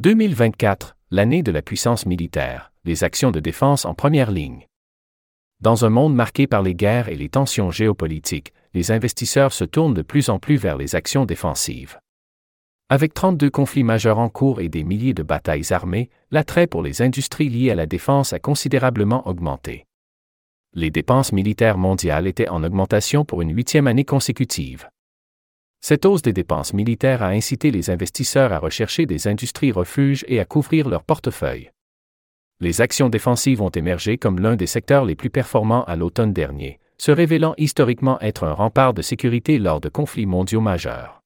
2024, l'année de la puissance militaire, les actions de défense en première ligne. Dans un monde marqué par les guerres et les tensions géopolitiques, les investisseurs se tournent de plus en plus vers les actions défensives. Avec 32 conflits majeurs en cours et des milliers de batailles armées, l'attrait pour les industries liées à la défense a considérablement augmenté. Les dépenses militaires mondiales étaient en augmentation pour une huitième année consécutive. Cette hausse des dépenses militaires a incité les investisseurs à rechercher des industries refuges et à couvrir leur portefeuille. Les actions défensives ont émergé comme l'un des secteurs les plus performants à l'automne dernier, se révélant historiquement être un rempart de sécurité lors de conflits mondiaux majeurs.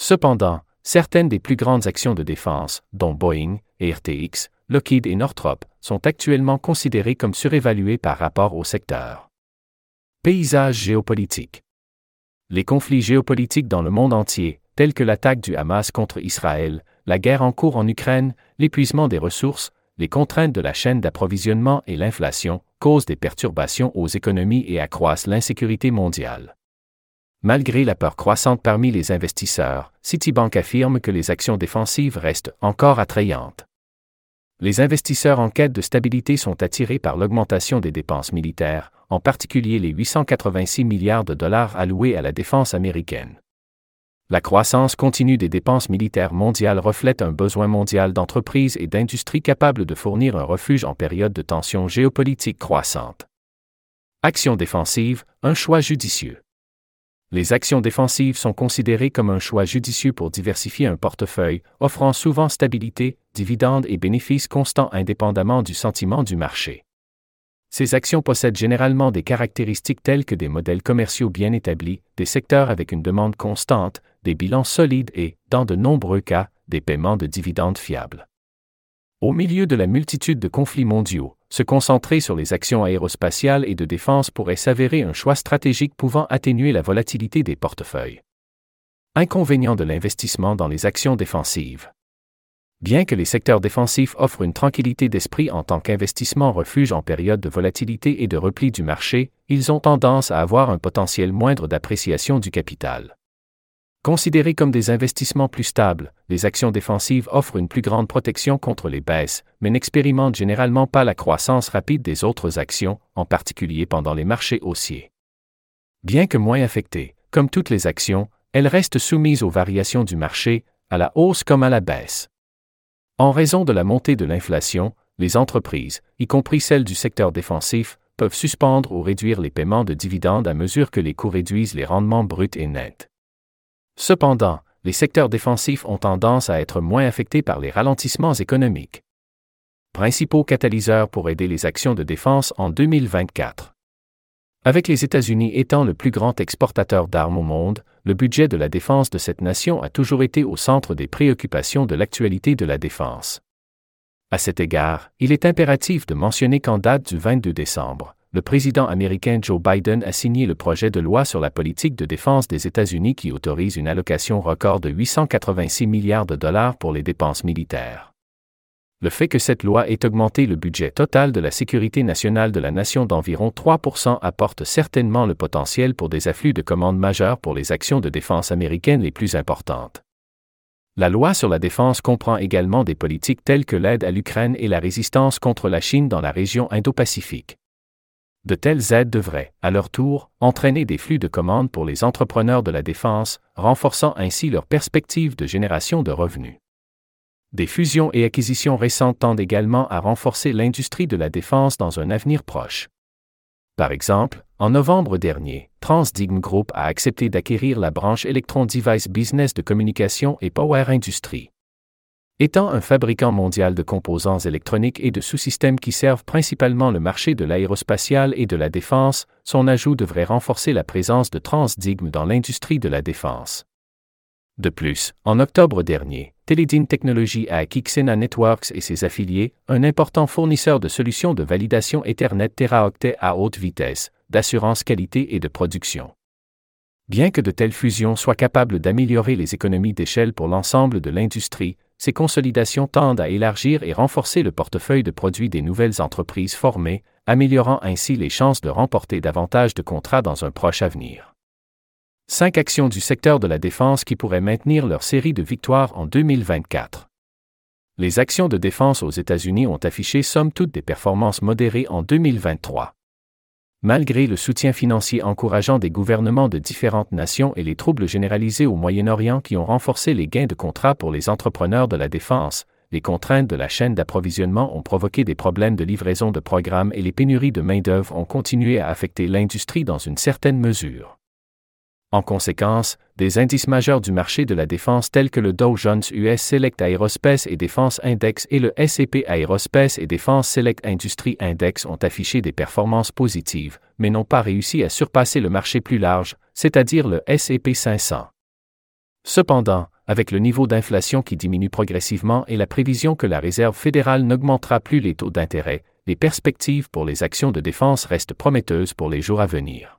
Cependant, certaines des plus grandes actions de défense, dont Boeing, RTX, Lockheed et Northrop, sont actuellement considérées comme surévaluées par rapport au secteur. Paysage géopolitique. Les conflits géopolitiques dans le monde entier, tels que l'attaque du Hamas contre Israël, la guerre en cours en Ukraine, l'épuisement des ressources, les contraintes de la chaîne d'approvisionnement et l'inflation, causent des perturbations aux économies et accroissent l'insécurité mondiale. Malgré la peur croissante parmi les investisseurs, Citibank affirme que les actions défensives restent encore attrayantes. Les investisseurs en quête de stabilité sont attirés par l'augmentation des dépenses militaires, en particulier les 886 milliards de dollars alloués à la défense américaine. La croissance continue des dépenses militaires mondiales reflète un besoin mondial d'entreprises et d'industries capables de fournir un refuge en période de tensions géopolitiques croissantes. Action défensive, un choix judicieux. Les actions défensives sont considérées comme un choix judicieux pour diversifier un portefeuille, offrant souvent stabilité, dividendes et bénéfices constants indépendamment du sentiment du marché. Ces actions possèdent généralement des caractéristiques telles que des modèles commerciaux bien établis, des secteurs avec une demande constante, des bilans solides et, dans de nombreux cas, des paiements de dividendes fiables. Au milieu de la multitude de conflits mondiaux, se concentrer sur les actions aérospatiales et de défense pourrait s'avérer un choix stratégique pouvant atténuer la volatilité des portefeuilles. Inconvénient de l'investissement dans les actions défensives. Bien que les secteurs défensifs offrent une tranquillité d'esprit en tant qu'investissement refuge en période de volatilité et de repli du marché, ils ont tendance à avoir un potentiel moindre d'appréciation du capital. Considérés comme des investissements plus stables, les actions défensives offrent une plus grande protection contre les baisses, mais n'expérimentent généralement pas la croissance rapide des autres actions, en particulier pendant les marchés haussiers. Bien que moins affectées, comme toutes les actions, elles restent soumises aux variations du marché, à la hausse comme à la baisse. En raison de la montée de l'inflation, les entreprises, y compris celles du secteur défensif, peuvent suspendre ou réduire les paiements de dividendes à mesure que les coûts réduisent les rendements bruts et nets. Cependant, les secteurs défensifs ont tendance à être moins affectés par les ralentissements économiques. Principaux catalyseurs pour aider les actions de défense en 2024. Avec les États-Unis étant le plus grand exportateur d'armes au monde, le budget de la défense de cette nation a toujours été au centre des préoccupations de l'actualité de la défense. À cet égard, il est impératif de mentionner qu'en date du 22 décembre, le président américain Joe Biden a signé le projet de loi sur la politique de défense des États-Unis qui autorise une allocation record de 886 milliards de dollars pour les dépenses militaires. Le fait que cette loi ait augmenté le budget total de la sécurité nationale de la nation d'environ 3% apporte certainement le potentiel pour des afflux de commandes majeures pour les actions de défense américaines les plus importantes. La loi sur la défense comprend également des politiques telles que l'aide à l'Ukraine et la résistance contre la Chine dans la région Indo-Pacifique. De telles aides devraient, à leur tour, entraîner des flux de commandes pour les entrepreneurs de la défense, renforçant ainsi leurs perspectives de génération de revenus. Des fusions et acquisitions récentes tendent également à renforcer l'industrie de la défense dans un avenir proche. Par exemple, en novembre dernier, Transdigm Group a accepté d'acquérir la branche Electron Device Business de communication et Power Industry. Étant un fabricant mondial de composants électroniques et de sous-systèmes qui servent principalement le marché de l'aérospatial et de la défense, son ajout devrait renforcer la présence de Transdigm dans l'industrie de la défense. De plus, en octobre dernier, Teledyne Technologies a acquis Xena Networks et ses affiliés, un important fournisseur de solutions de validation Ethernet teraoctet à haute vitesse, d'assurance qualité et de production. Bien que de telles fusions soient capables d'améliorer les économies d'échelle pour l'ensemble de l'industrie, ces consolidations tendent à élargir et renforcer le portefeuille de produits des nouvelles entreprises formées, améliorant ainsi les chances de remporter davantage de contrats dans un proche avenir. Cinq actions du secteur de la défense qui pourraient maintenir leur série de victoires en 2024. Les actions de défense aux États-Unis ont affiché somme toute des performances modérées en 2023. Malgré le soutien financier encourageant des gouvernements de différentes nations et les troubles généralisés au Moyen-Orient qui ont renforcé les gains de contrats pour les entrepreneurs de la défense, les contraintes de la chaîne d'approvisionnement ont provoqué des problèmes de livraison de programmes et les pénuries de main-d'œuvre ont continué à affecter l'industrie dans une certaine mesure. En conséquence, des indices majeurs du marché de la défense tels que le Dow Jones US Select Aerospace et Défense Index et le S&P Aerospace et Défense Select Industry Index ont affiché des performances positives, mais n'ont pas réussi à surpasser le marché plus large, c'est-à-dire le S&P 500. Cependant, avec le niveau d'inflation qui diminue progressivement et la prévision que la Réserve fédérale n'augmentera plus les taux d'intérêt, les perspectives pour les actions de défense restent prometteuses pour les jours à venir.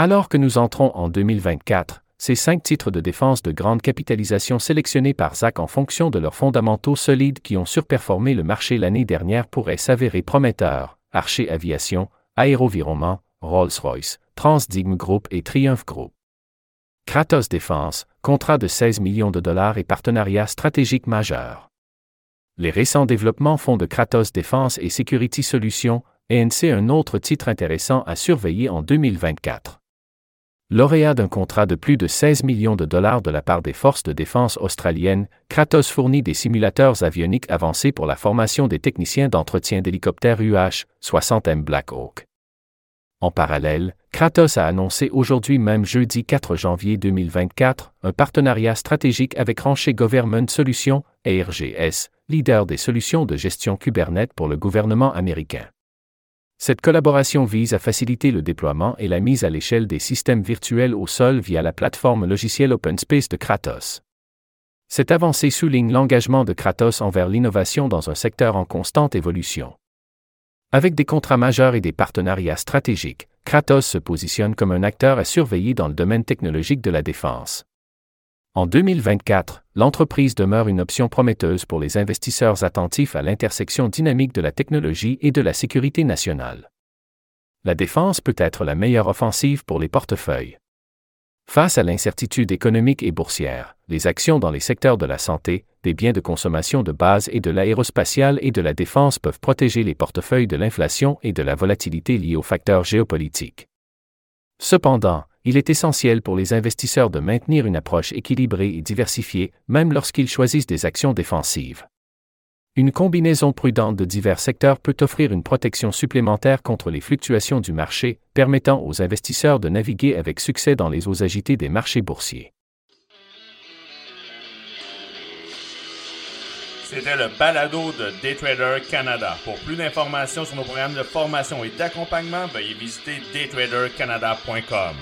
Alors que nous entrons en 2024, ces cinq titres de défense de grande capitalisation sélectionnés par ZAC en fonction de leurs fondamentaux solides qui ont surperformé le marché l'année dernière pourraient s'avérer prometteurs. Archer Aviation, Aérovironnement, Rolls-Royce, Transdigm Group et Triumph Group. Kratos Défense, contrat de 16 millions de dollars et partenariat stratégique majeur. Les récents développements font de Kratos Défense et Security Solutions, ENC un autre titre intéressant à surveiller en 2024. Lauréat d'un contrat de plus de 16 millions de dollars de la part des forces de défense australiennes, Kratos fournit des simulateurs avioniques avancés pour la formation des techniciens d'entretien d'hélicoptères UH-60M Black Hawk. En parallèle, Kratos a annoncé aujourd'hui même jeudi 4 janvier 2024 un partenariat stratégique avec Rancher Government Solutions, ARGS, leader des solutions de gestion Kubernetes pour le gouvernement américain. Cette collaboration vise à faciliter le déploiement et la mise à l'échelle des systèmes virtuels au sol via la plateforme logicielle OpenSpace de Kratos. Cette avancée souligne l'engagement de Kratos envers l'innovation dans un secteur en constante évolution. Avec des contrats majeurs et des partenariats stratégiques, Kratos se positionne comme un acteur à surveiller dans le domaine technologique de la défense. En 2024, l'entreprise demeure une option prometteuse pour les investisseurs attentifs à l'intersection dynamique de la technologie et de la sécurité nationale. La défense peut être la meilleure offensive pour les portefeuilles. Face à l'incertitude économique et boursière, les actions dans les secteurs de la santé, des biens de consommation de base et de l'aérospatiale et de la défense peuvent protéger les portefeuilles de l'inflation et de la volatilité liée aux facteurs géopolitiques. Cependant, il est essentiel pour les investisseurs de maintenir une approche équilibrée et diversifiée, même lorsqu'ils choisissent des actions défensives. Une combinaison prudente de divers secteurs peut offrir une protection supplémentaire contre les fluctuations du marché, permettant aux investisseurs de naviguer avec succès dans les eaux agitées des marchés boursiers. C'était le balado de Daytrader Canada. Pour plus d'informations sur nos programmes de formation et d'accompagnement, veuillez visiter daytradercanada.com.